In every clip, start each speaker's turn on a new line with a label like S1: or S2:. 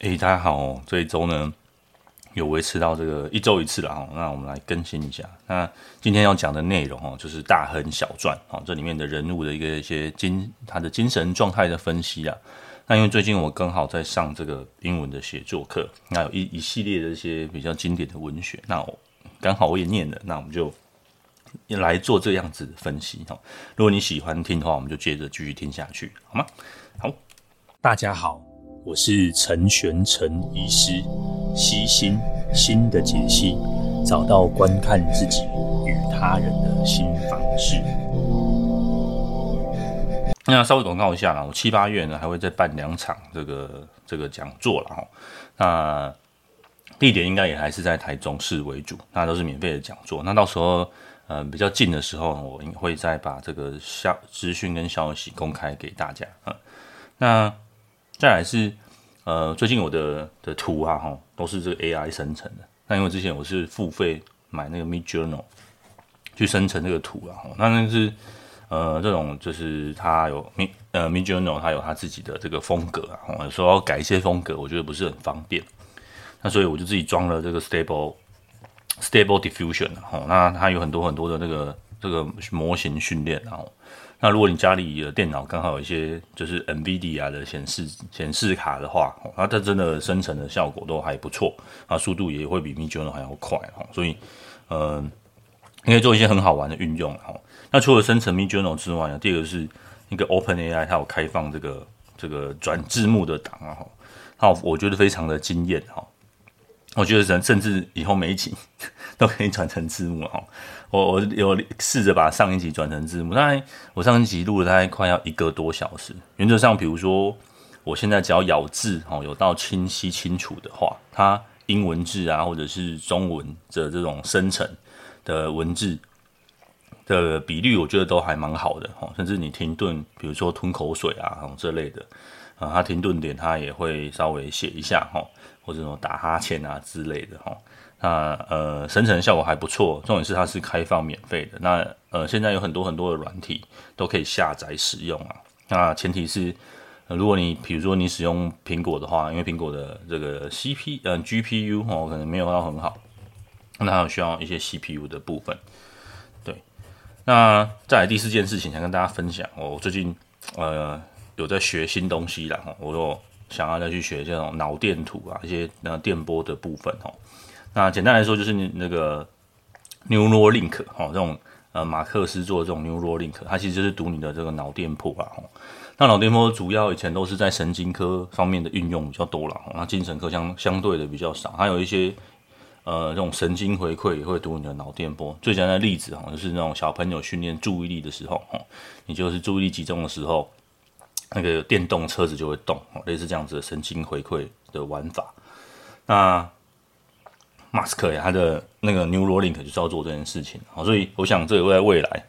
S1: 哎，大家好，这一周呢有维持到这个一周一次了哈，那我们来更新一下。那今天要讲的内容哦，就是大亨小传哦，这里面的人物的一个一些精他的精神状态的分析啊。那因为最近我刚好在上这个英文的写作课，那有一一系列的一些比较经典的文学，那我刚好我也念了，那我们就来做这样子的分析哈。如果你喜欢听的话，我们就接着继续听下去，好吗？好，
S2: 大家好。我是陈玄陈医师，悉心心的解析，找到观看自己与他人的新方式。
S1: 那稍微广告一下啦，我七八月呢还会再办两场这个这个讲座了哈。那地点应该也还是在台中市为主，那都是免费的讲座。那到时候呃比较近的时候，我会再把这个消资讯跟消息公开给大家啊。那再来是，呃，最近我的的图啊，哈，都是这个 AI 生成的。那因为之前我是付费买那个 Midjourney 去生成这个图啊，那那是呃这种就是它有 Mid 呃 Midjourney 它有它自己的这个风格啊，有时候要改一些风格，我觉得不是很方便。那所以我就自己装了这个 Stable Stable Diffusion 哈，那它有很多很多的那个这个模型训练，然后。那如果你家里的电脑刚好有一些就是 NVIDIA 的显示显示卡的话，那它真的生成的效果都还不错，啊，速度也会比 Midjourney 还要快哈，所以，呃，应该做一些很好玩的运用哈。那除了生成 Midjourney 之外呢，第二个是那个 OpenAI，它有开放这个这个转字幕的档啊哈，好，我觉得非常的惊艳哈。我觉得甚甚至以后每一集都可以转成字幕哈。我我有试着把上一集转成字幕，大概我上一集录了大概快要一个多小时。原则上，比如说我现在只要咬字哈有到清晰清楚的话，它英文字啊或者是中文的这种生成的文字的比率，我觉得都还蛮好的哈。甚至你停顿，比如说吞口水啊这类的啊，它停顿点它也会稍微写一下哈，或者说打哈欠啊之类的哈。那呃，生成的效果还不错，重点是它是开放免费的。那呃，现在有很多很多的软体都可以下载使用啊。那前提是，如果你比如说你使用苹果的话，因为苹果的这个 C P 呃 G P U 哦可能没有到很好，那还有需要一些 C P U 的部分。对，那再来第四件事情想跟大家分享，我最近呃有在学新东西啦，我有想要再去学这种脑电图啊，一些那电波的部分哦。那简单来说，就是你那个 Neuralink 哈，这种呃马克思做的这种 Neuralink，它其实就是读你的这个脑电波啦。那脑电波主要以前都是在神经科方面的运用比较多了，那精神科相相对的比较少。还有一些呃这种神经回馈也会读你的脑电波。最简单的例子哈，就是那种小朋友训练注意力的时候，哈，你就是注意力集中的时候，那个电动车子就会动，类似这样子的神经回馈的玩法。那马斯克呀，他的那个 Neuralink 就是要做这件事情，好，所以我想这也会在未来，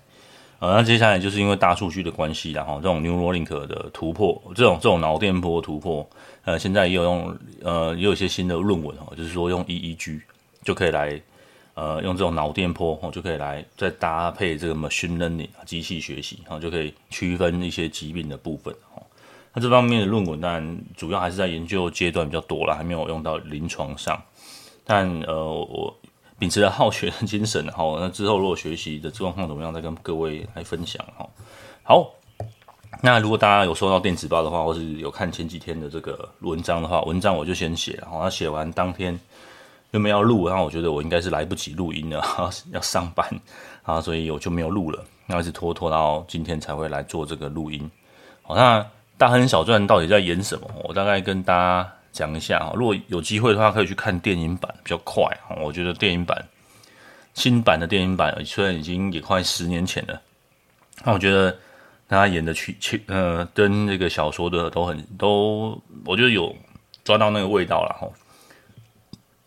S1: 呃，那接下来就是因为大数据的关系，然后这种 Neuralink 的突破，这种这种脑电波突破，呃，现在也有用，呃，也有一些新的论文哦，就是说用 EEG 就可以来，呃，用这种脑电波哦，就可以来再搭配这个 machine learning 机器学习，然后就可以区分一些疾病的部分哦。那这方面的论文当然主要还是在研究阶段比较多了，还没有用到临床上。但呃，我秉持了好学的精神，哈，那之后如果学习的状况怎么样，再跟各位来分享，哈。好，那如果大家有收到电子报的话，或是有看前几天的这个文章的话，文章我就先写，然后写完当天又没有录，然后我觉得我应该是来不及录音了，要上班啊，所以我就没有录了，那一直拖拖到今天才会来做这个录音。好，那大亨小传到底在演什么？我大概跟大家。讲一下啊，如果有机会的话，可以去看电影版，比较快。我觉得电影版新版的电影版虽然已经也快十年前了，那我觉得他演的曲曲呃，跟这个小说的都很都，我觉得有抓到那个味道了哈。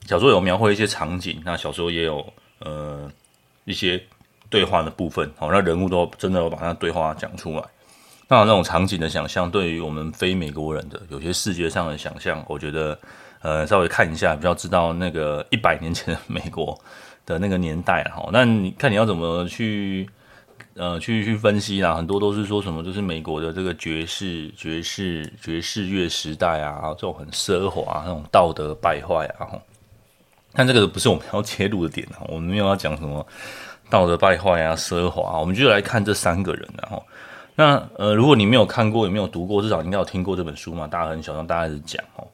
S1: 小说有描绘一些场景，那小说也有呃一些对话的部分，好，那人物都真的有把那对话讲出来。那那种场景的想象，对于我们非美国人的有些视觉上的想象，我觉得，呃，稍微看一下，比较知道那个一百年前的美国的那个年代哈。那你看你要怎么去呃去去分析啦，很多都是说什么，就是美国的这个爵士爵士爵士乐时代啊，这种很奢华，那种道德败坏啊。但这个不是我们要切入的点啊，我们没有要讲什么道德败坏啊、奢华，我们就来看这三个人，然后那呃，如果你没有看过也没有读过，至少应该有听过这本书嘛，大家很小让大家一直讲哦。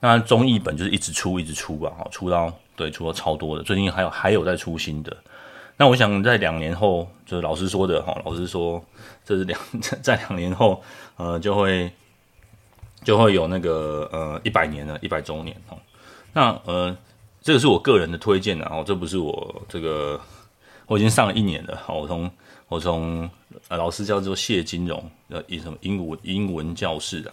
S1: 那中译本就是一直出一直出吧，哈，出到对出到超多的，最近还有还有在出新的。那我想在两年后，就是老师说的哈，老师说这是两 在两年后，呃，就会就会有那个呃一百年了，一百周年哦。那呃，这个是我个人的推荐的哦，这不是我这个我已经上了一年了，我从我从呃老师叫做谢金荣呃以什么英文英文教室啊。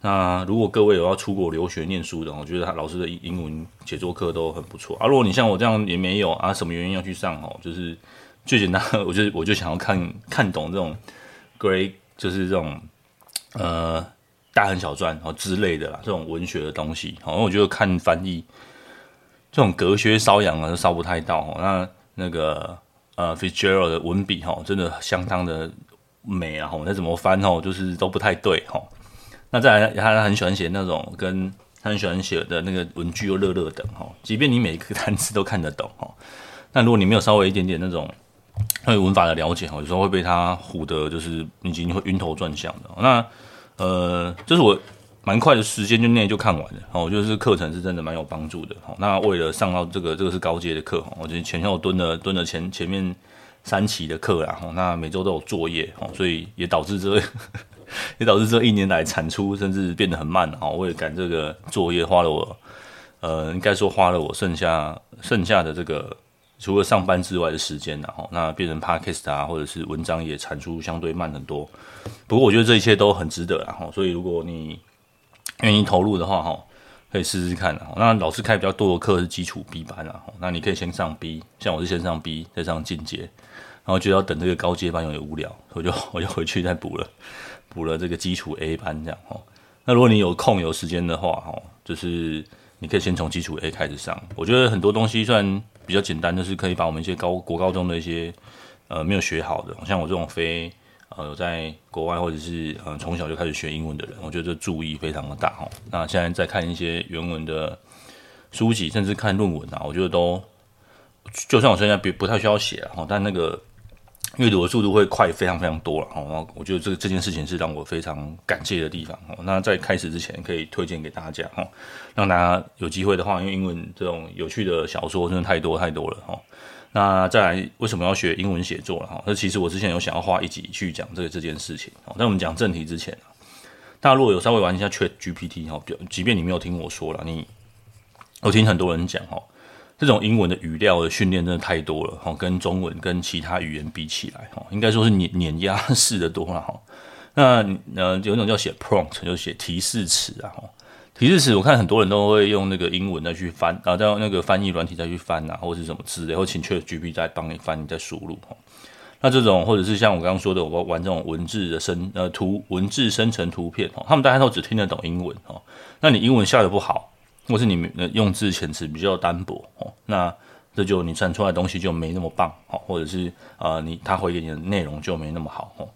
S1: 那如果各位有要出国留学念书的，我觉得他老师的英文写作课都很不错啊。如果你像我这样也没有啊，什么原因要去上哦？就是最简单，我就我就想要看看懂这种 great，就是这种呃大亨小传哦之类的啦，这种文学的东西。好，因为我觉得看翻译这种隔靴搔痒啊，都搔不太到哦。那那个呃 Fitzgerald 的文笔哈，真的相当的美啊。我再怎么翻哦，就是都不太对哈。那再来，他很喜欢写那种跟他很喜欢写的那个文句又热热的哈，即便你每一个单词都看得懂哈，那如果你没有稍微一点点那种对文法的了解哈，有时候会被他唬得就是已经会晕头转向的。那呃，这是我蛮快的时间就内就看完了哦，我觉得这课程是真的蛮有帮助的。那为了上到这个这个是高阶的课，我觉得前后蹲了蹲了前前面三期的课啦，那每周都有作业哦，所以也导致这。也导致这一年来产出甚至变得很慢啊！我也赶这个作业，花了我，呃，应该说花了我剩下剩下的这个除了上班之外的时间，然后那变成 podcast 啊，或者是文章也产出相对慢很多。不过我觉得这一切都很值得，然后所以如果你愿意投入的话，哈，可以试试看。那老师开比较多的课是基础 B 班啊，那你可以先上 B，像我是先上 B 再上进阶，然后觉得要等这个高阶班有点无聊，我就 我就回去再补了。补了这个基础 A 班这样哦，那如果你有空有时间的话哦，就是你可以先从基础 A 开始上。我觉得很多东西算比较简单，就是可以把我们一些高国高中的一些呃没有学好的，像我这种非呃在国外或者是呃从小就开始学英文的人，我觉得这注意非常的大哦。那现在在看一些原文的书籍，甚至看论文啊，我觉得都就算我现在不不太需要写了哈，但那个。阅读的速度会快非常非常多了，然后我觉得这个这件事情是让我非常感谢的地方。那在开始之前，可以推荐给大家哈，让大家有机会的话，因为英文这种有趣的小说真的太多太多了哈。那再来，为什么要学英文写作了哈？那其实我之前有想要花一集去讲这个这件事情。在我们讲正题之前，大家如果有稍微玩一下 Chat GPT 哈，即便你没有听我说了，你我听很多人讲哈。这种英文的语料的训练真的太多了哈，跟中文跟其他语言比起来哈，应该说是碾碾压式的多了哈。那呃，有一种叫写 prompt，就写提示词啊哈。提示词我看很多人都会用那个英文再去翻啊，再用那个翻译软体再去翻啊，或是什么之类，或请缺 GPT 再帮你翻你再输入哈。那这种或者是像我刚刚说的，我玩这种文字的生呃图文字生成图片哦，他们大家都只听得懂英文哦，那你英文下得不好。或是你用字遣词比较单薄哦，那这就你产出来的东西就没那么棒哦，或者是呃你他回给你的内容就没那么好哦。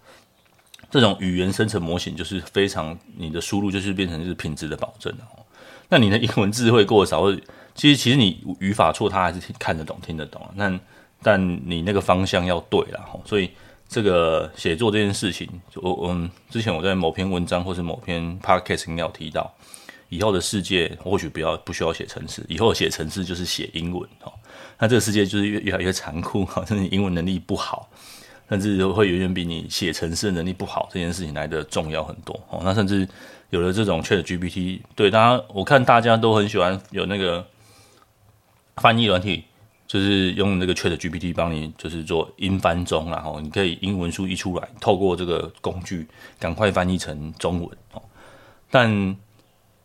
S1: 这种语言生成模型就是非常你的输入就是变成是品质的保证哦。那你的英文字会过少，其实其实你语法错他还是看得懂听得懂，那但你那个方向要对了。所以这个写作这件事情，我嗯之前我在某篇文章或是某篇 podcast 应该有提到。以后的世界或许不要不需要写程式，以后写程式就是写英文哦。那这个世界就是越越来越残酷好像你英文能力不好，甚至会远远比你写程式能力不好这件事情来得重要很多哦。那甚至有了这种 ChatGPT，对大家我看大家都很喜欢有那个翻译软体，就是用那个 ChatGPT 帮你就是做英翻中，然后你可以英文书一出来，透过这个工具赶快翻译成中文哦。但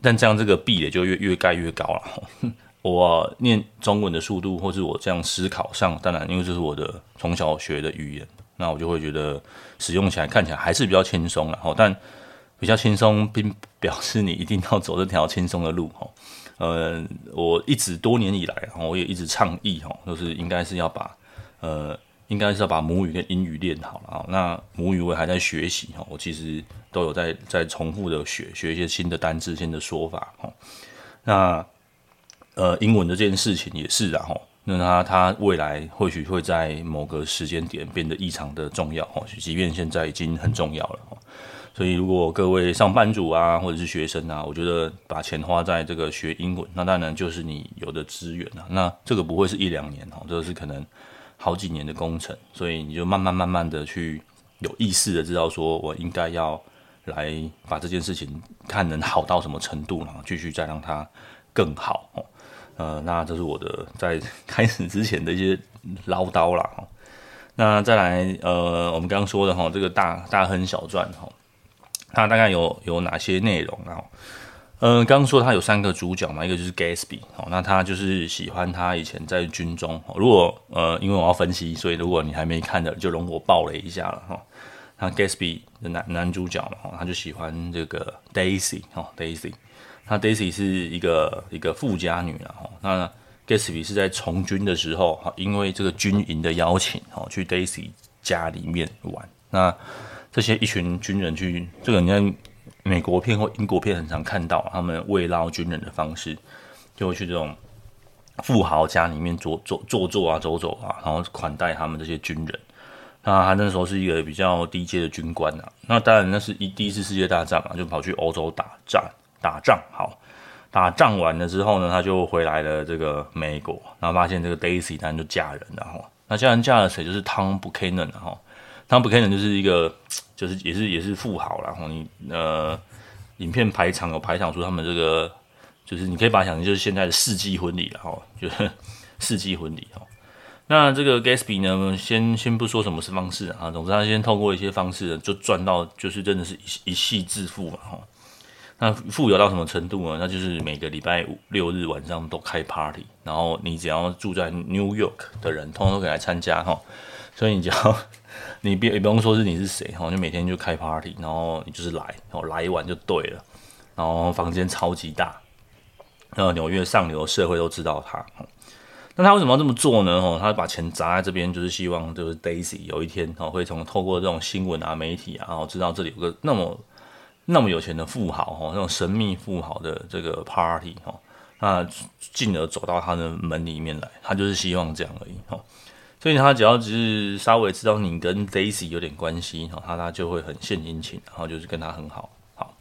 S1: 但这样这个壁垒就越越盖越高了。我念中文的速度，或是我这样思考上，当然因为这是我的从小学的语言，那我就会觉得使用起来看起来还是比较轻松了。但比较轻松，并表示你一定要走这条轻松的路。呃，我一直多年以来，我也一直倡议，就是应该是要把呃应该是要把母语跟英语练好了啊。那母语我还在学习哈，我其实都有在在重复的学学一些新的单字、新的说法哈。那呃，英文的这件事情也是啊哈。那他他未来或许会在某个时间点变得异常的重要哈，即便现在已经很重要了。所以如果各位上班族啊，或者是学生啊，我觉得把钱花在这个学英文，那当然就是你有的资源啊。那这个不会是一两年哦，这个是可能好几年的工程。所以你就慢慢慢慢的去有意识的知道说，我应该要来把这件事情看能好到什么程度，然后继续再让它更好哦。呃，那这是我的在开始之前的一些唠叨啦。那再来，呃，我们刚刚说的哈，这个大大亨小传哈，它大概有有哪些内容？啊，呃，刚刚说他有三个主角嘛，一个就是 Gatsby 哦，那他就是喜欢他以前在军中。如果呃，因为我要分析，所以如果你还没看的，就容我爆雷一下了哈。那 Gatsby 的男男主角嘛，他就喜欢这个 Daisy 哈，Daisy。那 Daisy 是一个一个富家女了哈。那 Gatsby 是在从军的时候哈，因为这个军营的邀请哈，去 Daisy 家里面玩。那这些一群军人去，这个你在美国片或英国片很常看到，他们慰劳军人的方式，就会去这种富豪家里面坐坐坐坐啊，走走啊，然后款待他们这些军人。那他那时候是一个比较低阶的军官呐。那当然那是一第一次世界大战嘛，就跑去欧洲打仗。打仗好，打仗完了之后呢，他就回来了这个美国，然后发现这个 Daisy 当然就嫁人了哈。那嫁人嫁了谁？就是 Tom Buchanan 哈。Tom Buchanan 就是一个，就是也是也是富豪然后你呃，影片排场有排场出他们这个，就是你可以把它想成就是现在的世纪婚礼了哈，就是 世纪婚礼哈。那这个 Gatsby 呢，先先不说什么是方式啊，总之他先透过一些方式就赚到，就是真的是一一系致富嘛哈。那富有到什么程度呢？那就是每个礼拜五六日晚上都开 party，然后你只要住在 New York 的人，通通都可以来参加哈。所以你只要你别也不用说是你是谁哈，就每天就开 party，然后你就是来，然后来一晚就对了。然后房间超级大，然后纽约上流社会都知道他。那他为什么要这么做呢？哦，他把钱砸在这边，就是希望就是 Daisy 有一天哦会从透过这种新闻啊媒体啊，然后知道这里有个那么。那么有钱的富豪哈，那种神秘富豪的这个 party 哈，那进而走到他的门里面来，他就是希望这样而已哈。所以他只要只是稍微知道你跟 Daisy 有点关系哈，他他就会很献殷勤，然后就是跟他很好。好，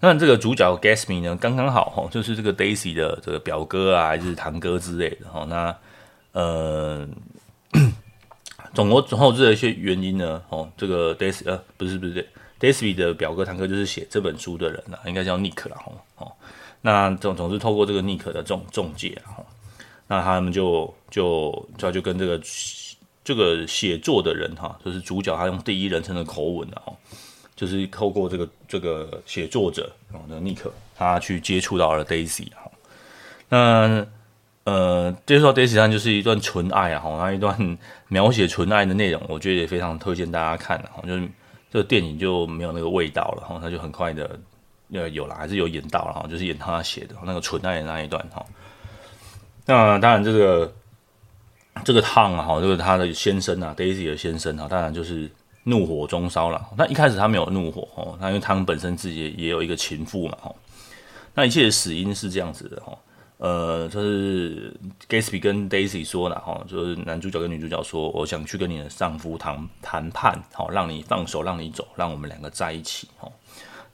S1: 那这个主角 Gatsby 呢，刚刚好哈，就是这个 Daisy 的这个表哥啊，还是堂哥之类的哈。那呃，总共总后置的一些原因呢，哦，这个 Daisy 呃，不是不是 Daisy 的表哥堂哥就是写这本书的人啦，应该叫 Nick 啦，哦，那总总是透过这个 Nick 的这种中介，哈，那他们就就就就跟这个这个写作的人哈，就是主角他用第一人称的口吻的哈，就是透过这个这个写作者哦，那 Nick 他去接触到了 Daisy 哈，那呃接触到 Daisy 上就是一段纯爱啊，哈，那一段 描写纯爱的内容，我觉得也非常推荐大家看哈，就是。这个电影就没有那个味道了哈，他就很快的呃有了，还是有演到了哈，就是演他写的那个纯爱的那一段哈。那当然这个这个汤啊哈，这个他的先生啊，Daisy 的先生啊，当然就是怒火中烧了。那一开始他没有怒火哦，那因为汤本身自己也有一个情妇嘛哈。那一切的死因是这样子的哈。呃，就是 Gatsby 跟 Daisy 说了哈，就是男主角跟女主角说，我想去跟你的丈夫谈谈判，好，让你放手，让你走，让我们两个在一起，哈，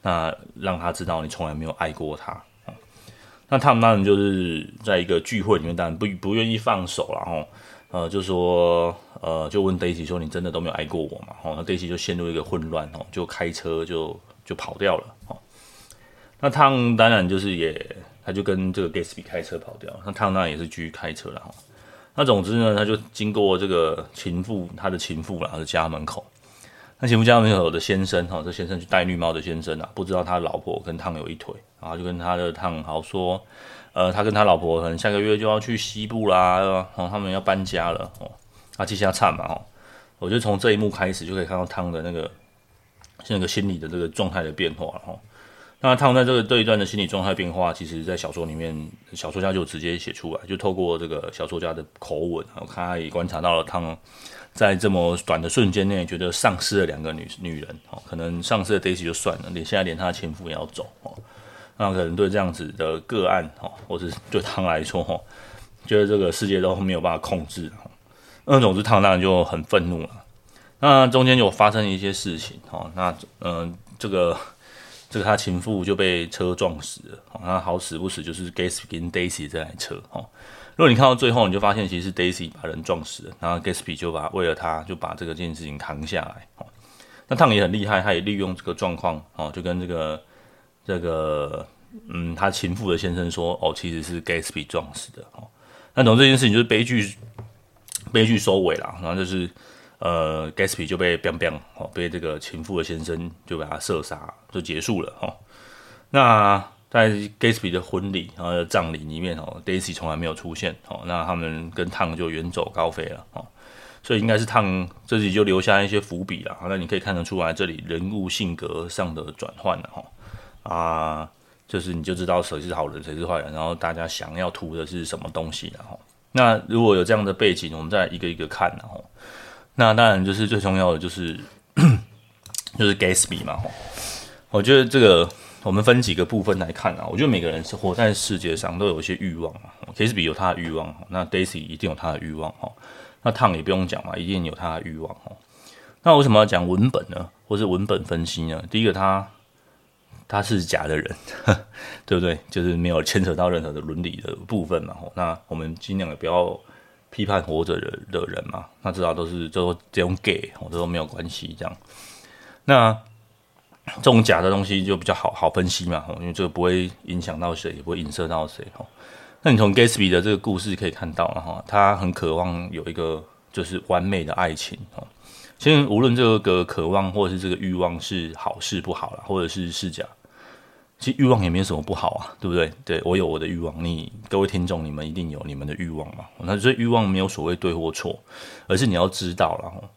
S1: 那让他知道你从来没有爱过他，那他们当然就是在一个聚会里面，当然不不愿意放手，然后呃，就说呃，就问 Daisy 说，你真的都没有爱过我吗？哦，那 Daisy 就陷入一个混乱，哦，就开车就就跑掉了，哦，那他们当然就是也。他就跟这个 Gatsby 开车跑掉，那汤当然也是继续开车了哈。那总之呢，他就经过这个情妇，他的情妇啦，他的家门口。那情妇家门口的先生哈，这先生就戴绿帽的先生啊，不知道他老婆跟汤有一腿，然后就跟他的汤豪说，呃，他跟他老婆可能下个月就要去西部啦，然后他们要搬家了哦。啊，接下唱嘛哦，我觉得从这一幕开始就可以看到汤的那个那个心理的这个状态的变化了哈。那烫在这个这一段的心理状态变化，其实在小说里面，小说家就直接写出来，就透过这个小说家的口吻，我看他也观察到了烫在这么短的瞬间内，觉得丧失了两个女女人，哦，可能丧失了 Daisy 就算了，连现在连他的前夫也要走，哦，那可能对这样子的个案，哦，或是对他来说，哦，觉得这个世界都没有办法控制，那总之烫当然就很愤怒了。那中间有发生一些事情，哦，那嗯、这个这个他情妇就被车撞死了，那好死不死就是 Gatsby 跟 Daisy 这台车，哦。如果你看到最后，你就发现其实是 Daisy 把人撞死了，然后 Gatsby 就把为了他就把这个这件事情扛下来。哦，那烫也很厉害，他也利用这个状况，哦，就跟这个这个嗯，他情妇的先生说，哦，其实是 Gatsby 撞死的。哦，那总这件事情就是悲剧，悲剧收尾了。然后就是呃，Gatsby 就被 biang biang 哦，被这个情妇的先生就把他射杀，就结束了。哦，那。在 Gatsby 的婚礼然后葬礼里面哦，Daisy 从来没有出现哦，那他们跟烫就远走高飞了哦，所以应该是烫这里就留下一些伏笔了。那你可以看得出来，这里人物性格上的转换了哈啊，就是你就知道谁是好人谁是坏人，然后大家想要图的是什么东西然后，那如果有这样的背景，我们再一个一个看然后，那当然就是最重要的就是 就是 Gatsby 嘛哈，我觉得这个。我们分几个部分来看啊，我觉得每个人是活在世界上都有一些欲望啊。K. S. B. 有他的欲望，那 Daisy 一定有他的欲望哈。那烫也不用讲嘛，一定有他的欲望哈。那为什么要讲文本呢？或是文本分析呢？第一个他，他是假的人，对不对？就是没有牵扯到任何的伦理的部分嘛。那我们尽量也不要批判活着的的人嘛。那至少都是都这种 gay，这都没有关系这样。那。这种假的东西就比较好好分析嘛，因为这个不会影响到谁，也不会影射到谁哈。那你从 Gatsby 的这个故事可以看到哈，他很渴望有一个就是完美的爱情哈。其实无论这个渴望或者是这个欲望是好是不好啦，或者是是假，其实欲望也没有什么不好啊，对不对？对，我有我的欲望，你各位听众你们一定有你们的欲望嘛。那这欲望没有所谓对或错，而是你要知道了。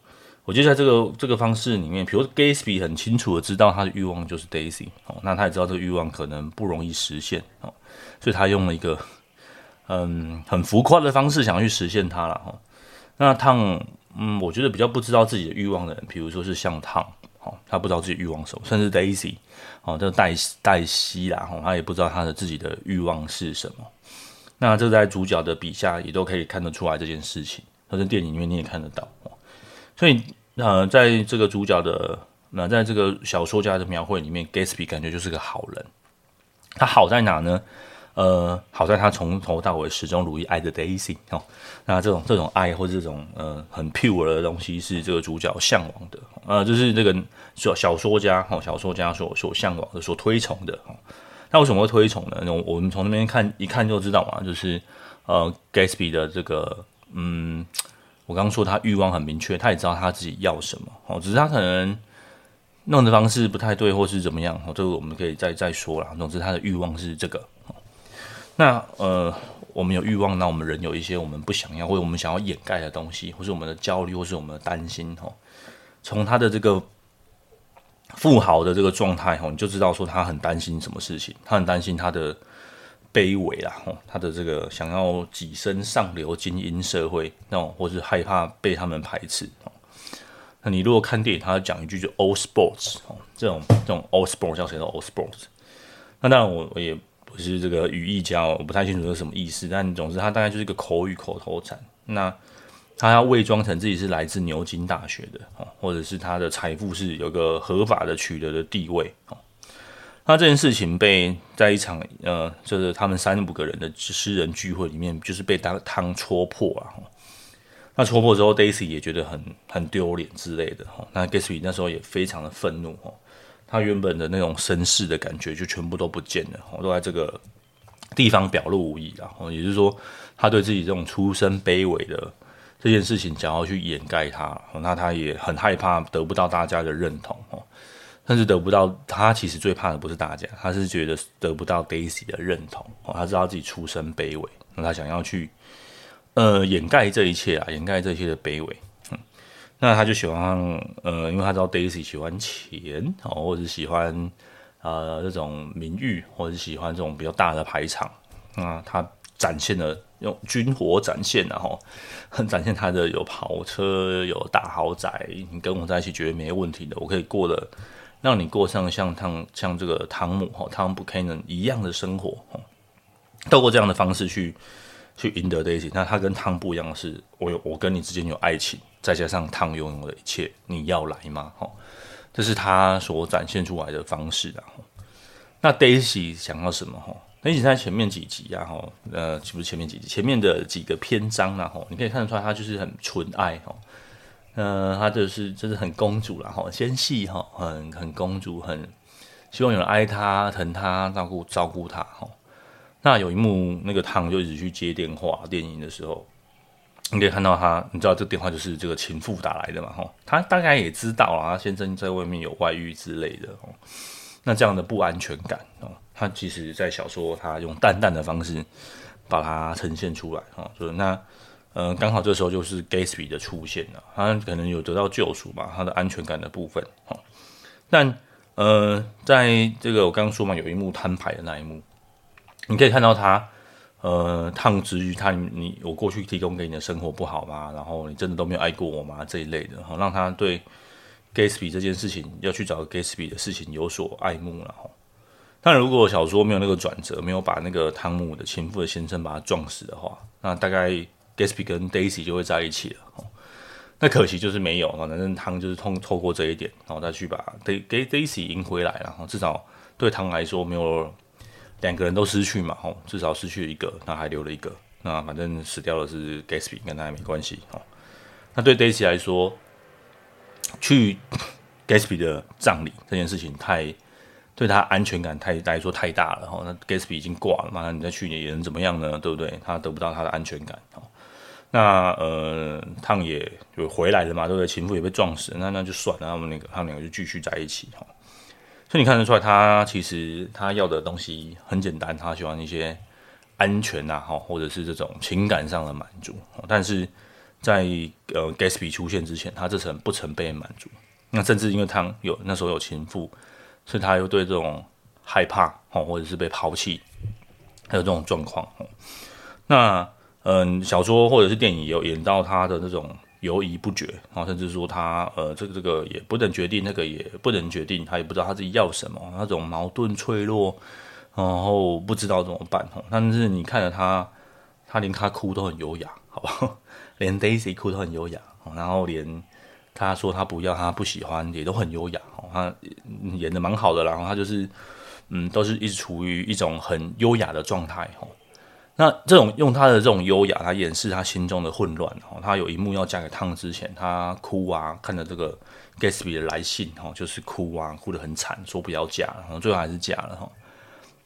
S1: 我觉得在这个这个方式里面，比如 Gatsby 很清楚的知道他的欲望就是 Daisy 哦，那他也知道这个欲望可能不容易实现哦，所以他用了一个嗯很浮夸的方式想要去实现它了哈。那烫嗯，我觉得比较不知道自己的欲望的人，比如说是像烫哦，他不知道自己欲望什么，甚至 Daisy 哦，这个黛黛西啦哦，他也不知道他的自己的欲望是什么。那这在主角的笔下也都可以看得出来这件事情，或者电影里面你也看得到。所以，呃，在这个主角的那，在这个小说家的描绘里面，Gatsby 感觉就是个好人。他好在哪呢？呃，好在他从头到尾始终如一爱着 Daisy 哦。那这种这种爱或者这种呃很 pure 的东西，是这个主角向往的。呃，就是这个小小说家哦，小说家所所向往的、所推崇的。那为什么会推崇呢？那我们从那边看一看就知道嘛，就是呃，Gatsby 的这个嗯。我刚刚说他欲望很明确，他也知道他自己要什么哦，只是他可能弄的方式不太对，或是怎么样哦，这个我们可以再再说了。总之，他的欲望是这个。那呃，我们有欲望，那我们人有一些我们不想要或者我们想要掩盖的东西，或是我们的焦虑，或是我们的担心哦。从他的这个富豪的这个状态哦，你就知道说他很担心什么事情，他很担心他的。卑微啦，吼，他的这个想要跻身上流精英社会那种，或是害怕被他们排斥。那你如果看电影，他要讲一句就 “all sports”，哦，这种这种 “all sports” 叫谁说 “all sports”？那当然我我也不是这个语义家，我不太清楚是什么意思。但总之，他大概就是一个口语口头禅。那他要伪装成自己是来自牛津大学的，哦，或者是他的财富是有个合法的取得的地位，哦。那这件事情被在一场呃，就是他们三五个人的私人聚会里面，就是被当汤戳破了。那戳破之后，Daisy 也觉得很很丢脸之类的哈。那 Gatsby 那时候也非常的愤怒哈，他原本的那种绅士的感觉就全部都不见了，都在这个地方表露无遗。然后也就是说，他对自己这种出身卑微的这件事情，想要去掩盖它，那他也很害怕得不到大家的认同哈。但是得不到，他其实最怕的不是大家，他是觉得得不到 Daisy 的认同哦。他知道自己出身卑微，那他想要去呃掩盖这一切啊，掩盖这一切的卑微。嗯，那他就喜欢呃，因为他知道 Daisy 喜欢钱哦，或者是喜欢、呃这种名誉，或者是喜欢这种比较大的排场，那他展现了用军火展现，然后很展现他的有跑车，有大豪宅，你跟我在一起绝对没问题的，我可以过得让你过上像汤像这个汤姆哈汤姆布凯南一样的生活，透过这样的方式去去赢得 Daisy，那他跟汤不一样的是，我有我跟你之间有爱情，再加上汤拥有的一切，你要来吗？哈，这是他所展现出来的方式啊。那 Daisy 想要什么？哈，Daisy 在前面几集啊，哈，呃，是不是前面几集？前面的几个篇章啊，哈，你可以看得出来，他就是很纯爱，哈，呃，她就是就是很公主了，哈，纤细，哈，很很公主，很希望有人爱她、疼她、照顾照顾她，哈。那有一幕，那个汤就一直去接电话，电影的时候，你可以看到他，你知道这电话就是这个情妇打来的嘛？吼，他大概也知道啊，先生在外面有外遇之类的。哦，那这样的不安全感哦，他其实在小说他用淡淡的方式把它呈现出来。哦，所以那呃，刚好这时候就是 Gatsby 的出现了，他可能有得到救赎嘛，他的安全感的部分。哦，但呃，在这个我刚刚说嘛，有一幕摊牌的那一幕。你可以看到他，呃，烫之于他，你我过去提供给你的生活不好吗？然后你真的都没有爱过我吗？这一类的，哈，让他对 Gatsby 这件事情要去找 Gatsby 的事情有所爱慕了，哈。但如果小说没有那个转折，没有把那个汤姆的情妇的先生把他撞死的话，那大概 Gatsby 跟 Daisy 就会在一起了，哈。那可惜就是没有，反正汤就是通透过这一点，然后再去把 D 给 Daisy 赢回来，然后至少对汤来说没有。两个人都失去嘛，吼，至少失去了一个，那还留了一个，那反正死掉的是 Gatsby，跟他也没关系，哦。那对 Daisy 来说，去 Gatsby 的葬礼这件事情太对他安全感太来说太大了，吼。那 Gatsby 已经挂了嘛，那你在去年也能怎么样呢？对不对？他得不到他的安全感，哦。那呃，汤也就回来了嘛，对不对？情妇也被撞死，那那就算了，他们那个他们两个就继续在一起，哈。所以你看得出来，他其实他要的东西很简单，他喜欢一些安全呐，哈，或者是这种情感上的满足。但是在呃 Gatsby 出现之前，他这层不曾被满足。那甚至因为他有那时候有情妇，所以他又对这种害怕，哈，或者是被抛弃，还有这种状况。那嗯，小说或者是电影有演到他的那种。犹疑不决，然后甚至说他呃，这个这个也不能决定，那个也不能决定，他也不知道他自己要什么，那种矛盾脆弱，然后不知道怎么办。但是你看着他，他连他哭都很优雅，好不好？连 Daisy 哭都很优雅，然后连他说他不要，他不喜欢，也都很优雅。他演的蛮好的，然后他就是嗯，都是一直处于一种很优雅的状态，那这种用他的这种优雅，来掩饰他心中的混乱。哦，他有一幕要嫁给汤之前，他哭啊，看着这个 Gatsby 的来信，哈，就是哭啊，哭得很惨，说不要嫁，然后最后还是嫁了，哈。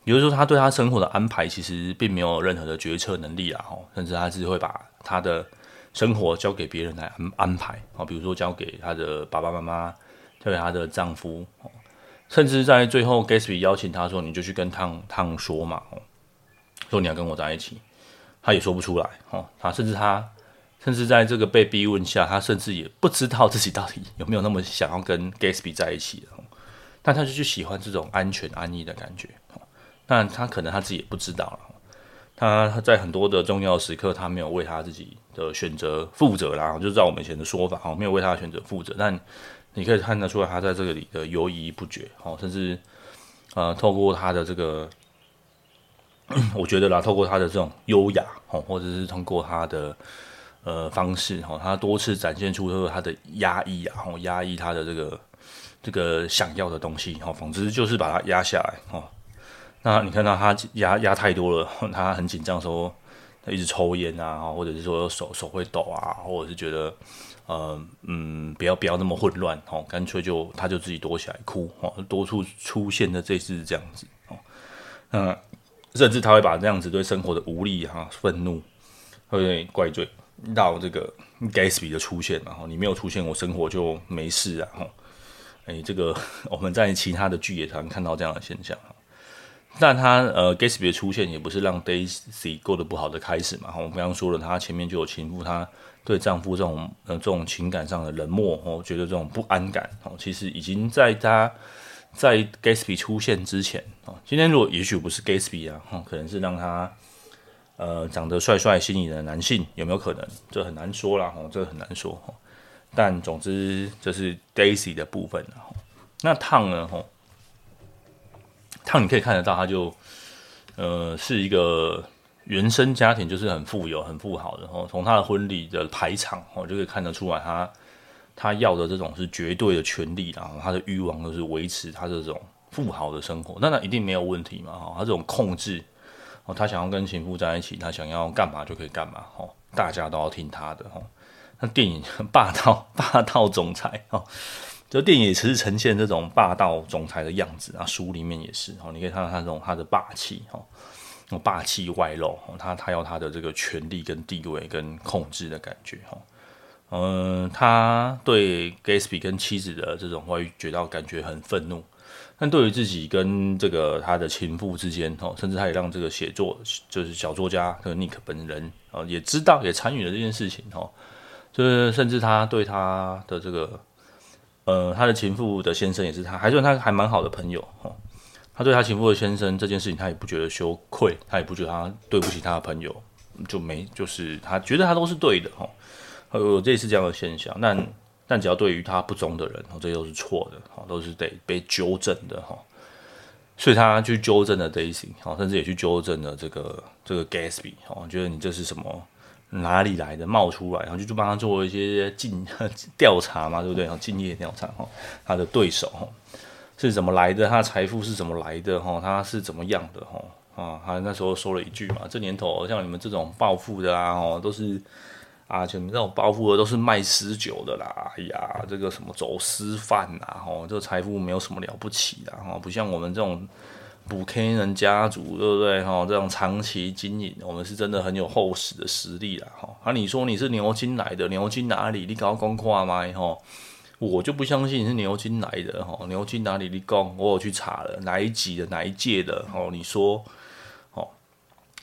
S1: 也就是说，他对他生活的安排其实并没有任何的决策能力啊，甚至他是会把他的生活交给别人来安安排，啊，比如说交给他的爸爸妈妈，交给他的丈夫，甚至在最后 Gatsby 邀请他说，你就去跟汤汤说嘛，说你要跟我在一起，他也说不出来哦。他甚至他甚至在这个被逼问下，他甚至也不知道自己到底有没有那么想要跟 Gatsby 在一起。但他就去喜欢这种安全安逸的感觉。但他可能他自己也不知道了。他在很多的重要时刻，他没有为他自己的选择负责啦。就是照我们以前的说法，没有为他的选择负责。但你可以看得出来，他在这个里的犹豫不决。哦甚至呃，透过他的这个。我觉得啦，透过他的这种优雅，或者是通过他的呃方式，他多次展现出他的压抑啊，压抑他的这个这个想要的东西，哈，总之就是把它压下来，哦。那你看到他压压太多了，他很紧张说，他一直抽烟啊，或者是说手手会抖啊，或者是觉得呃嗯，不要不要那么混乱，哦，干脆就他就自己躲起来哭，哦，多处出现的这次这样子，哦，嗯。甚至他会把这样子对生活的无力哈、愤怒，会怪罪到这个 Gatsby 的出现，然后你没有出现，我生活就没事啊！哈，哎，这个 我们在其他的剧也常看到这样的现象。但他呃 Gatsby 的出现也不是让 Daisy 过得不好的开始嘛。我们刚刚说了，他前面就有情妇，他对丈夫这种呃这种情感上的冷漠，哦，觉得这种不安感，哦，其实已经在他在 Gatsby 出现之前哦，今天如果也许不是 Gatsby 啊，可能是让他呃长得帅帅、心仪的男性，有没有可能？这很难说啦，哦，这很难说哈。但总之这是 Daisy 的部分。那烫呢？吼，Tom 你可以看得到，他就呃是一个原生家庭就是很富有、很富豪的。吼，从他的婚礼的排场，哦就可以看得出来他。他要的这种是绝对的权利，然后他的欲望就是维持他这种富豪的生活，那那一定没有问题嘛？哈，他这种控制，哦，他想要跟情妇在一起，他想要干嘛就可以干嘛，哦，大家都要听他的，哦，那电影霸道霸道总裁，哦，这电影也其实呈现这种霸道总裁的样子啊，书里面也是，哦，你可以看到他这种他的霸气，哦，霸气外露，他他要他的这个权力跟地位跟控制的感觉，哈。嗯，他对 Gatsby 跟妻子的这种外遇觉得感觉很愤怒，但对于自己跟这个他的情妇之间，哦，甚至他也让这个写作就是小作家这个 Nick 本人哦也知道也参与了这件事情，哦，就是甚至他对他的这个呃他的情妇的先生也是他还算他还蛮好的朋友，哦，他对他情妇的先生这件事情他也不觉得羞愧，他也不觉得他对不起他的朋友，就没就是他觉得他都是对的，哦。有类似这样的现象，但但只要对于他不忠的人，这些都是错的，都是得被纠正的哈。所以他去纠正了 Daisy，甚至也去纠正了这个这个 Gatsby，我觉得你这是什么哪里来的冒出来，然后就就帮他做一些进 调查嘛，对不对？然后敬业调查哈，他的对手是怎么来的，他的财富是怎么来的哈，他是怎么样的哈啊？他那时候说了一句嘛，这年头像你们这种暴富的啊，哦，都是。啊，就你这种暴富的都是卖私酒的啦，哎呀，这个什么走私贩呐，吼，这个财富没有什么了不起的，吼，不像我们这种布克人家族，对不对，吼，这种长期经营，我们是真的很有厚实的实力啦，吼。啊，你说你是牛津来的，牛津哪里？你搞公跨吗？吼，我就不相信你是牛津来的，吼，牛津哪里？你讲，我有去查了，哪一级的，哪一届的，吼，你说。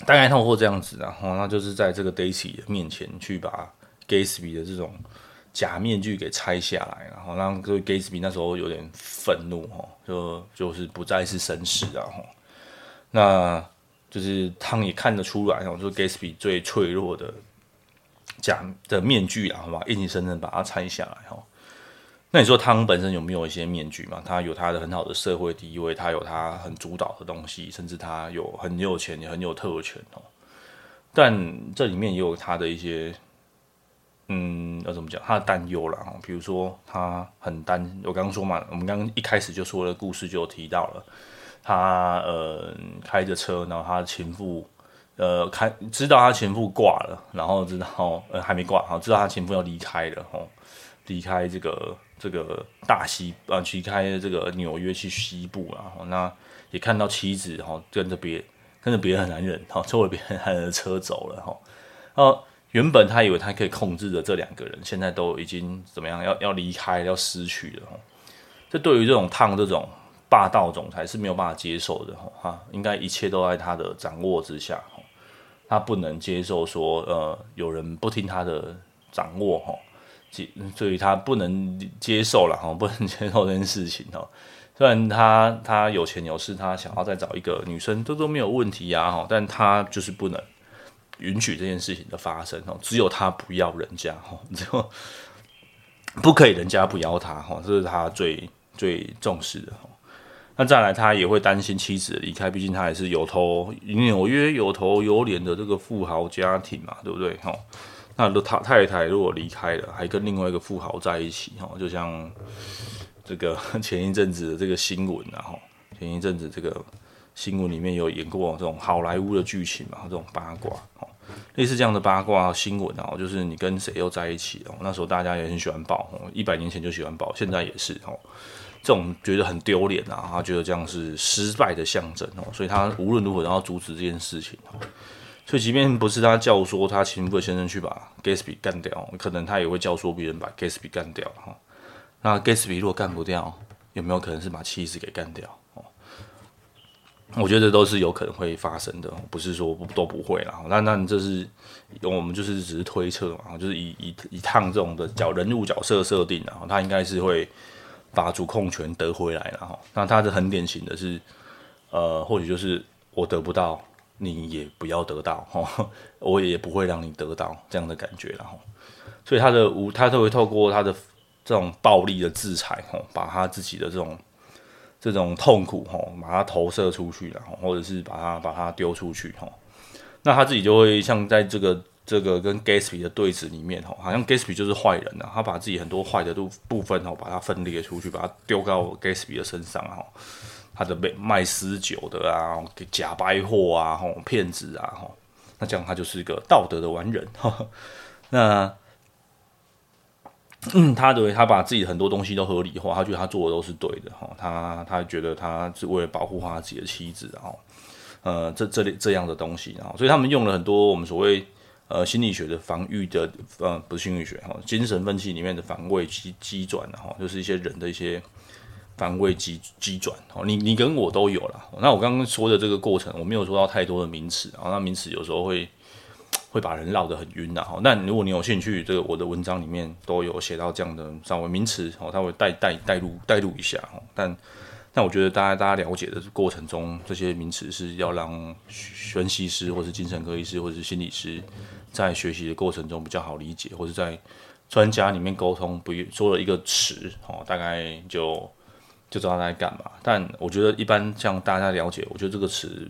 S1: 大概透过这样子，然后那就是在这个 Daisy 的面前去把 Gatsby 的这种假面具给拆下来，然后让这个 Gatsby 那时候有点愤怒哈，就就是不再是绅士然后，那就是汤也看得出来，然后就 Gatsby 最脆弱的假的面具啊，好吧，硬生生把它拆下来哈。那你说汤本身有没有一些面具嘛？他有他的很好的社会地位，他有他很主导的东西，甚至他有很有钱，也很有特权哦。但这里面也有他的一些，嗯，要怎么讲？他的担忧啦。比如说他很担，我刚刚说嘛，我们刚刚一开始就说了故事就提到了，他呃开着车，然后他的情妇呃开知道他情妇挂了，然后知道呃还没挂，好知道他情妇要离开了哦，离开这个。这个大西啊，离开这个纽约去西部啊，那也看到妻子哈跟着别跟着别的男人哈，坐了别的男人的车走了哈。哦，原本他以为他可以控制着这两个人，现在都已经怎么样？要要离开，要失去了哈。这对于这种烫这种霸道总裁是没有办法接受的哈。应该一切都在他的掌握之下哈，他不能接受说呃有人不听他的掌握哈。所以他不能接受了哈，不能接受这件事情哦。虽然他他有钱有势，他想要再找一个女生，这都没有问题呀哈。但他就是不能允许这件事情的发生哦。只有他不要人家哈，只有不可以人家不要他哈，这是他最最重视的哈。那再来，他也会担心妻子离开，毕竟他也是有头纽约有头有脸的这个富豪家庭嘛，对不对哈？那他太太如果离开了，还跟另外一个富豪在一起，哈，就像这个 前一阵子的这个新闻，然后前一阵子这个新闻里面有演过这种好莱坞的剧情嘛，这种八卦，哦，类似这样的八卦新闻啊，就是你跟谁又在一起哦，那时候大家也很喜欢报，哦，一百年前就喜欢报，现在也是哦，这种觉得很丢脸啊，他觉得这样是失败的象征哦，所以他无论如何都要阻止这件事情哦。所以，即便不是他教唆他情妇先生去把 Gatsby 干掉，可能他也会教唆别人把 Gatsby 干掉哈。那 Gatsby 如果干不掉，有没有可能是把妻子给干掉？哦，我觉得都是有可能会发生的，不是说不都不会啦。那那这是我们就是只是推测嘛，就是以以一趟这种的角人物角色设定，然后他应该是会把主控权得回来了哈。那他是很典型的是，呃，或许就是我得不到，你也不要得到哈，我也不会让你得到这样的感觉了哈。所以他的无，他都会透过他的这种暴力的制裁哈，把他自己的这种这种痛苦哈，把它投射出去了，或者是把它把它丢出去哈。那他自己就会像在这个。这个跟 Gatsby 的对峙里面，哈，好像 Gatsby 就是坏人呐，他把自己很多坏的部部分，哈，把它分裂出去，把它丢到 Gatsby 的身上，哈，他的卖卖私酒的啊，给假白货啊，哈，骗子啊，吼，那这样他就是一个道德的完人，哈，那，嗯，他认为他把自己很多东西都合理化，他觉得他做的都是对的，哈，他他觉得他是为了保护他自己的妻子，然后，呃，这这类这样的东西，然后，所以他们用了很多我们所谓。呃，心理学的防御的，呃，不是心理学哈，精神分析里面的防卫机机转哈，就是一些人的一些方位机机转哦，你你跟我都有了。那我刚刚说的这个过程，我没有说到太多的名词啊，那名词有时候会 会把人绕得很晕呐哈。那如果你有兴趣，这个我的文章里面都有写到这样的稍微名词哦，它会带带带入带入一下哦。但但我觉得大家大家了解的过程中，这些名词是要让学习师或是精神科医师或是心理师。在学习的过程中比较好理解，或者在专家里面沟通，不说了一个词哦，大概就就知道他在干嘛。但我觉得一般像大家了解，我觉得这个词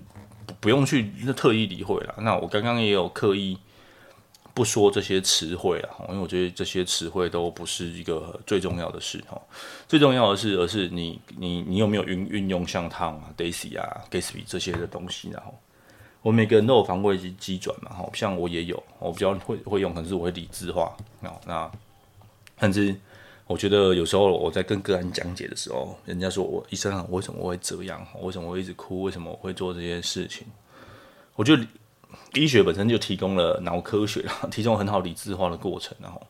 S1: 不用去特意理会了。那我刚刚也有刻意不说这些词汇了，因为我觉得这些词汇都不是一个最重要的事哈。最重要的是，而是你你你有没有运运用像汤啊、Daisy 啊、Gatsby 这些的东西，然后。我每个人都有防卫机机转嘛，哈，像我也有，我比较会会用，可是我会理智化，那，甚至我觉得有时候我在跟个案讲解的时候，人家说我医生啊，为什么我会这样？为什么我会一直哭？为什么我会做这些事情？我觉得医学本身就提供了脑科学，提供很好理智化的过程，然后，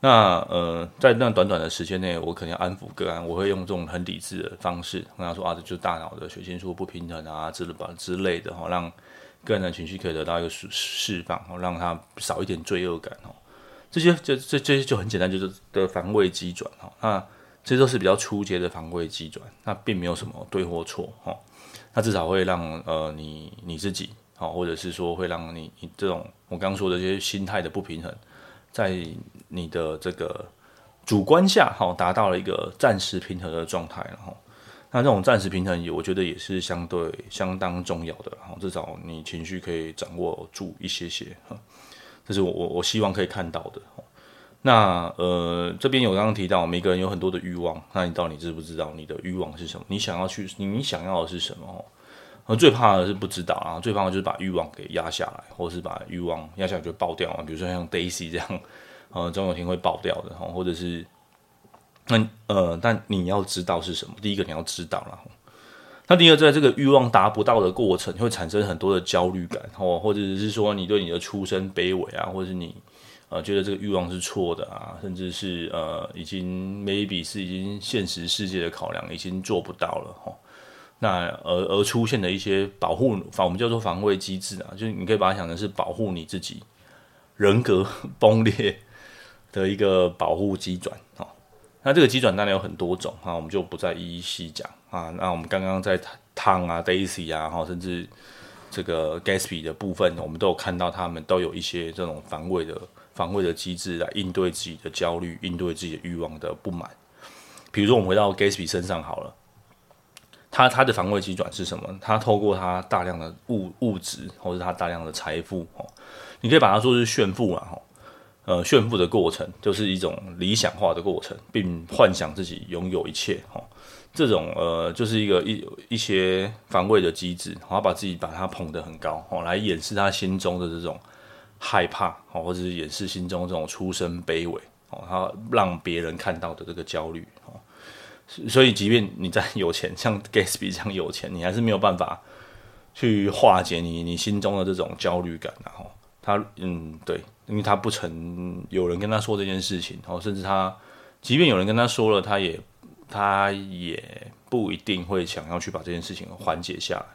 S1: 那呃，在那短短的时间内，我可能要安抚个案，我会用这种很理智的方式跟他说啊，这就是大脑的血清素不平衡啊，之类吧之类的，哈，让。个人的情绪可以得到一个释释放，让他少一点罪恶感，哦，这些这这这些就很简单，就是的防卫机转，哈，那这都是比较初阶的防卫机转，那并没有什么对或错，哈，那至少会让呃你你自己，好，或者是说会让你你这种我刚刚说的这些心态的不平衡，在你的这个主观下，哈，达到了一个暂时平衡的状态，然后。那这种暂时平衡，我觉得也是相对相当重要的，哈，至少你情绪可以掌握住一些些，哈，这是我我我希望可以看到的。那呃，这边有刚刚提到，每个人有很多的欲望，那你到底知不知道你的欲望是什么？你想要去，你想要的是什么？呃，最怕的是不知道啊，最怕的就是把欲望给压下来，或是把欲望压下来就爆掉啊。比如说像 Daisy 这样，呃，总有一天会爆掉的，哈，或者是。那呃，但你要知道是什么？第一个你要知道了，那第二，在这个欲望达不到的过程，会产生很多的焦虑感，哦，或者是说你对你的出身卑微啊，或者是你呃觉得这个欲望是错的啊，甚至是呃已经 maybe 是已经现实世界的考量已经做不到了，哈，那而而出现的一些保护防，我们叫做防卫机制啊，就是你可以把它想成是保护你自己人格崩裂的一个保护机转，哈。那这个机转当然有很多种哈，我们就不再一一细讲啊。那我们刚刚在汤啊、Daisy 啊，哈，甚至这个 Gatsby 的部分，我们都有看到他们都有一些这种防卫的防卫的机制来应对自己的焦虑，应对自己的欲望的不满。比如说，我们回到 Gatsby 身上好了，他他的防卫机转是什么？他透过他大量的物物质，或者他大量的财富，哦，你可以把它说是炫富了，哈。呃，炫富的过程就是一种理想化的过程，并幻想自己拥有一切，哈，这种呃，就是一个一一些防卫的机制，然后把自己把它捧得很高，哦，来掩饰他心中的这种害怕，哦，或者是掩饰心中这种出身卑微，哦，他让别人看到的这个焦虑，哦，所以即便你再有钱，像 Gatsby 这样有钱，你还是没有办法去化解你你心中的这种焦虑感，然后他，嗯，对。因为他不曾有人跟他说这件事情，哦，甚至他，即便有人跟他说了，他也他也不一定会想要去把这件事情缓解下来。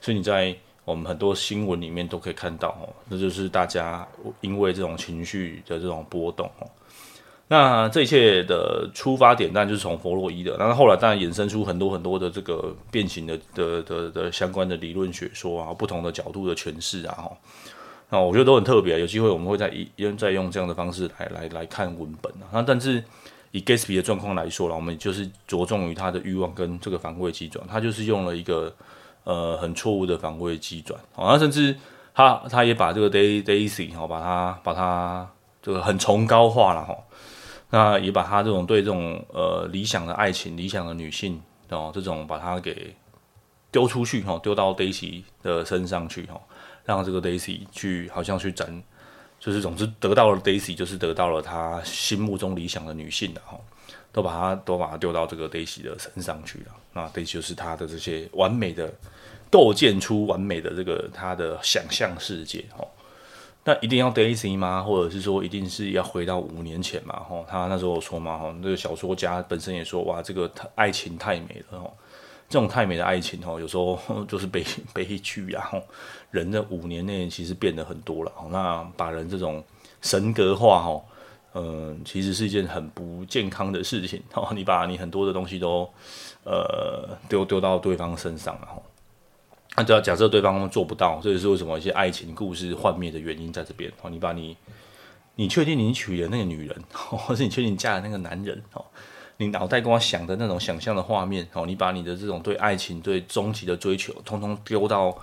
S1: 所以你在我们很多新闻里面都可以看到，哦，那就是大家因为这种情绪的这种波动，哦，那这一切的出发点当然就是从弗洛伊德，然后后来当然衍生出很多很多的这个变形的的的的，相关的理论学说啊，不同的角度的诠释啊，哈，那我觉得都很特别。有机会我们会再一用再用这样的方式来来来看文本啊。那但是以 Gatsby 的状况来说了，我们就是着重于他的欲望跟这个防卫机转，他就是用了一个呃很错误的防卫机转，好，那甚至他他也把这个 Daisy 哈，把它把它这个很崇高化了哈。那也把他这种对这种呃理想的爱情、理想的女性哦，这种把他给丢出去哈，丢到 Daisy 的身上去哈，让这个 Daisy 去好像去展，就是总之得到了 Daisy，就是得到了他心目中理想的女性的哈，都把他都把他丢到这个 Daisy 的身上去了。那 Daisy 就是他的这些完美的构建出完美的这个他的想象世界哈。那一定要 Daisy 吗？或者是说一定是要回到五年前嘛？吼，他那时候说嘛，吼，那个小说家本身也说，哇，这个爱情太美了，吼，这种太美的爱情，哦，有时候就是悲悲剧啊，人的五年内其实变得很多了，那把人这种神格化，哦，嗯，其实是一件很不健康的事情，哦，你把你很多的东西都，呃，丢丢到对方身上了，吼。那只要假设对方做不到，这也是为什么一些爱情故事幻灭的原因在这边。哦，你把你，你确定你娶的那个女人，或是你确定你嫁的那个男人，哦，你脑袋跟我想的那种想象的画面，哦，你把你的这种对爱情、对终极的追求，通通丢到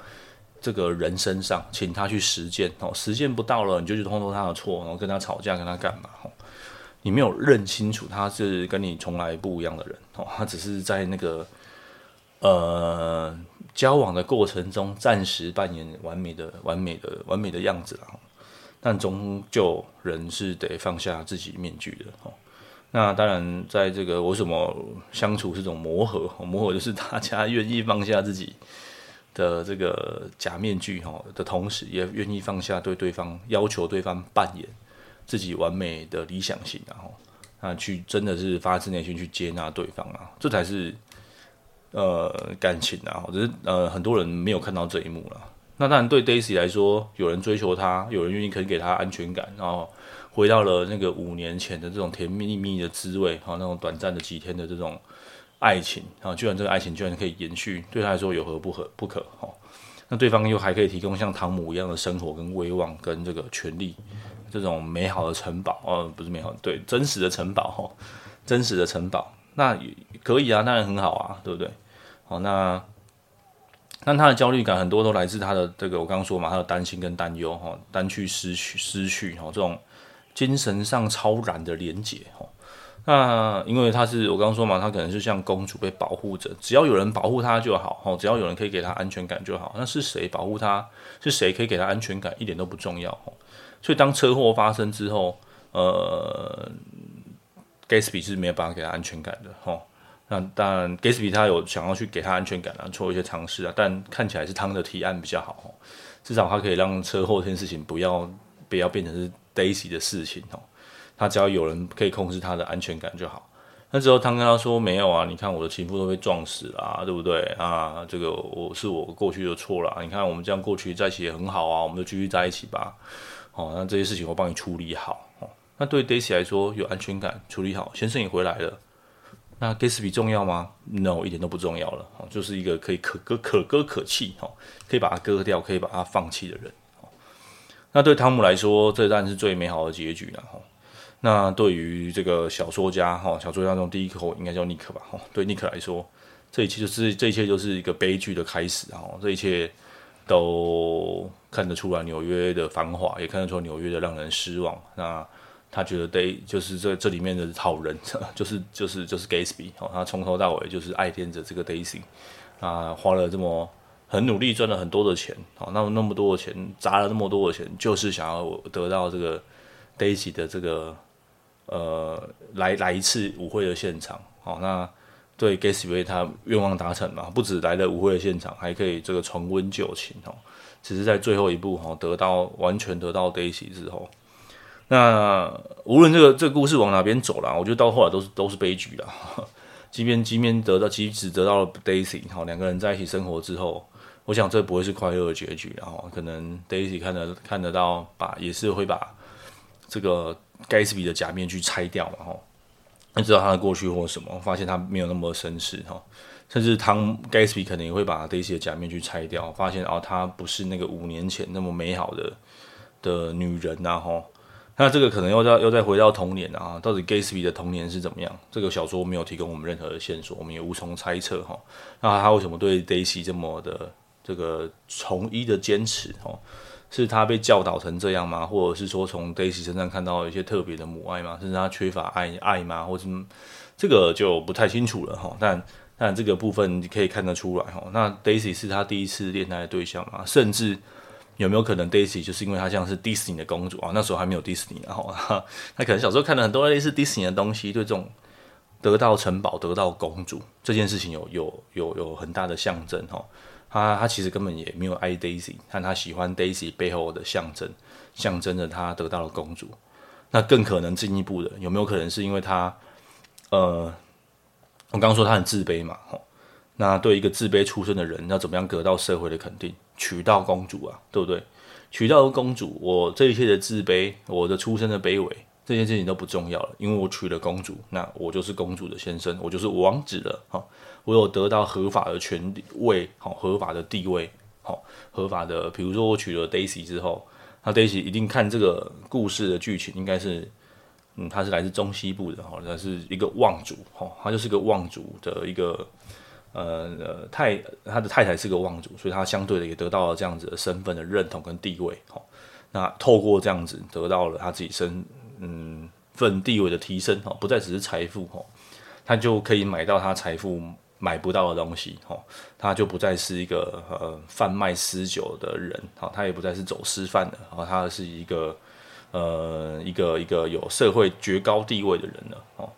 S1: 这个人身上，请他去实践。哦，实践不到了，你就去通通他的错，然后跟他吵架，跟他干嘛？哦，你没有认清楚他是跟你从来不一样的人。哦，他只是在那个，呃。交往的过程中，暂时扮演完美的、完美的、完美的样子了，但终究人是得放下自己面具的哦。那当然，在这个我什么相处是种磨合？磨合就是大家愿意放下自己的这个假面具哈的同时，也愿意放下对对方要求对方扮演自己完美的理想型，然后那去真的是发自内心去接纳对方啊，这才是。呃，感情啊，或者是呃，很多人没有看到这一幕了。那当然，对 Daisy 来说，有人追求她，有人愿意肯给她安全感，然后回到了那个五年前的这种甜蜜蜜的滋味，哈，那种短暂的几天的这种爱情，啊，居然这个爱情居然可以延续，对她来说有何不可不可？哈，那对方又还可以提供像汤姆一样的生活跟威望跟这个权利，这种美好的城堡，哦，不是美好，对，真实的城堡，哈，真实的城堡。那可以啊，当然很好啊，对不对？好，那那他的焦虑感很多都来自他的这个，我刚刚说嘛，他的担心跟担忧哈，担去失去失去哈，这种精神上超然的连结哈。那因为他是我刚刚说嘛，他可能是像公主被保护着，只要有人保护他就好哈，只要有人可以给他安全感就好。那是谁保护他？是谁可以给他安全感？一点都不重要哈。所以当车祸发生之后，呃。Gatsby 是没有办法给他安全感的，吼。那当然，Gatsby 他有想要去给他安全感啊，做一些尝试啊，但看起来是汤的提案比较好，至少他可以让车祸这件事情不要不要变成是 Daisy 的事情，哦。他只要有人可以控制他的安全感就好。那之后汤跟他说没有啊，你看我的情妇都被撞死了，对不对啊？这个我是我过去的错了，你看我们这样过去在一起也很好啊，我们就继续在一起吧。哦，那这些事情我帮你处理好哦。那对 Daisy 来说，有安全感，处理好，先生也回来了。那 Gatsby 重要吗？No，一点都不重要了。就是一个可以可割可割可弃，哈，可以把它割掉，可以把它放弃的人。那对汤姆来说，这当然是最美好的结局了。哈，那对于这个小说家，哈，小说家中第一口应该叫尼克吧？哈，对尼克来说，这一切就是这一切就是一个悲剧的开始。哈，这一切都看得出来纽约的繁华，也看得出纽约的让人失望。那他觉得 Day 就是这这里面的好人，就是就是就是 Gatsby 哦，他从头到尾就是爱恋着这个 Daisy 啊，花了这么很努力赚了很多的钱，好，那么那么多的钱砸了那么多的钱，就是想要得到这个 Daisy 的这个呃来来一次舞会的现场，哦，那对 Gatsby 他愿望达成嘛，不止来了舞会的现场，还可以这个重温旧情哦，只是在最后一步哈，得到完全得到 Daisy 之后。那无论这个这个故事往哪边走啦，我觉得到后来都是都是悲剧啦。即便即便得到，即使得到了 Daisy，好，两个人在一起生活之后，我想这不会是快乐的结局。然后可能 Daisy 看得看得到，把也是会把这个盖茨比的假面具拆掉嘛，哈，你知道他的过去或什么，发现他没有那么绅士，哈，甚至汤盖茨比可能也会把 Daisy 的假面具拆掉，发现哦，他不是那个五年前那么美好的的女人呐，哈。那这个可能又再又再回到童年了啊，到底 Gatsby 的童年是怎么样？这个小说没有提供我们任何的线索，我们也无从猜测哈。那他为什么对 Daisy 这么的这个从一的坚持？哦，是他被教导成这样吗？或者是说从 Daisy 身上看到一些特别的母爱吗？甚至他缺乏爱爱吗？或者这个就不太清楚了哈。但但这个部分你可以看得出来哈。那 Daisy 是他第一次恋爱的对象吗？甚至。有没有可能 Daisy 就是因为她像是迪士尼的公主啊？那时候还没有迪士尼，然后 她可能小时候看了很多类似迪士尼的东西，对这种得到城堡、得到公主这件事情有有有有很大的象征哈。她她其实根本也没有爱 Daisy，但她喜欢 Daisy 背后的象征，象征着她得到了公主。那更可能进一步的，有没有可能是因为她呃，我刚刚说她很自卑嘛？吼，那对一个自卑出身的人，要怎么样得到社会的肯定？娶到公主啊，对不对？娶到公主，我这一切的自卑，我的出身的卑微，这件事情都不重要了，因为我娶了公主，那我就是公主的先生，我就是王子了，哈，我有得到合法的权位，好，合法的地位，好，合法的，比如说我娶了 Daisy 之后，那 Daisy 一定看这个故事的剧情，应该是，嗯，他是来自中西部的，哈，他是一个望族，哈，他就是个望族的一个。呃呃，太他的太太是个望族，所以他相对的也得到了这样子的身份的认同跟地位。哈，那透过这样子得到了他自己身嗯份地位的提升。哦，不再只是财富。哈，他就可以买到他财富买不到的东西。哈，他就不再是一个呃贩卖私酒的人。哈，他也不再是走私贩的。然后他是一个呃一个一个有社会绝高地位的人了。哦。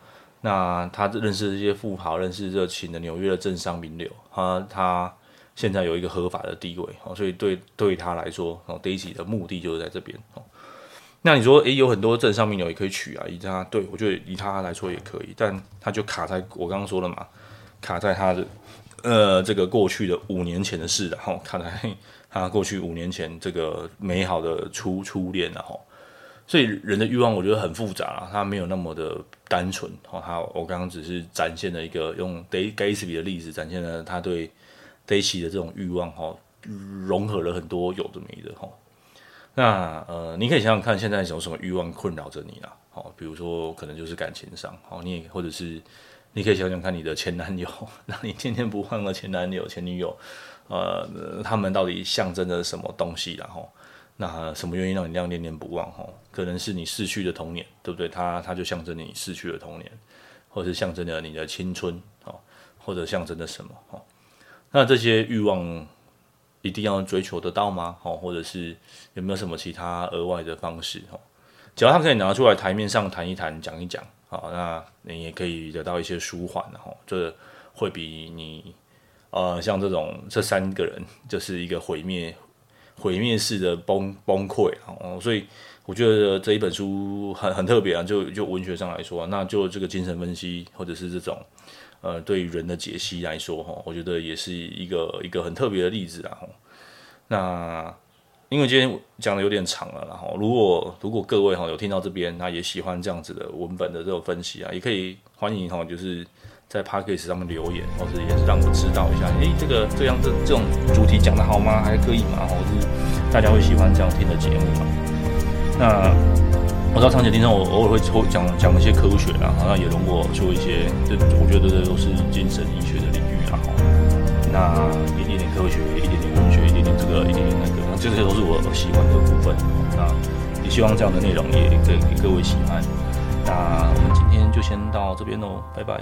S1: 那他认识这些富豪，认识热情的纽约的政商名流，他他现在有一个合法的地位，哦，所以对对他来说，哦，Daisy 的目的就是在这边，哦。那你说，诶，有很多政商名流也可以娶啊，以他对我觉得以他来说也可以，但他就卡在我刚刚说了嘛，卡在他的呃这个过去的五年前的事，然后卡在他过去五年前这个美好的初初恋，然后。所以人的欲望，我觉得很复杂啊，他没有那么的单纯。哦，他我刚刚只是展现了一个用 Gatsby 的例子，展现了他对 Daisy 的这种欲望，哈，融合了很多有的没的，哈。那呃，你可以想想看，现在有什么欲望困扰着你了？好，比如说可能就是感情上，好，你也或者是你可以想想看你的前男友，让你天天不换的前男友、前女友，呃，他们到底象征着什么东西？然后。那什么原因让你这样念念不忘？吼，可能是你逝去的童年，对不对？它它就象征你逝去的童年，或者是象征着你的青春，哦，或者象征着什么？哦，那这些欲望一定要追求得到吗？哦，或者是有没有什么其他额外的方式？哦，只要他可以拿出来台面上谈一谈、讲一讲，好，那你也可以得到一些舒缓，然后这会比你呃像这种这三个人就是一个毁灭。毁灭式的崩崩溃，哦，所以我觉得这一本书很很特别啊，就就文学上来说，那就这个精神分析或者是这种呃对于人的解析来说，哈，我觉得也是一个一个很特别的例子啊。那因为今天讲的有点长了，然后如果如果各位哈有听到这边，那也喜欢这样子的文本的这种分析啊，也可以欢迎哈，就是。在 Podcast 上面留言，或者也是让我知道一下，诶、这个这样这这种主题讲得好吗？还可以吗？或者是大家会喜欢这样听的节目吗？那我知道长期听众，我偶尔会抽讲讲一些科学啊，好像也容我说一些，这我觉得这都是精神医学的领域啊。那一点点科学，一点点文学，一点点这个，一点点那个，那这些都是我喜欢的部分。那也希望这样的内容也给给各位喜欢。那我们今天就先到这边喽，拜拜。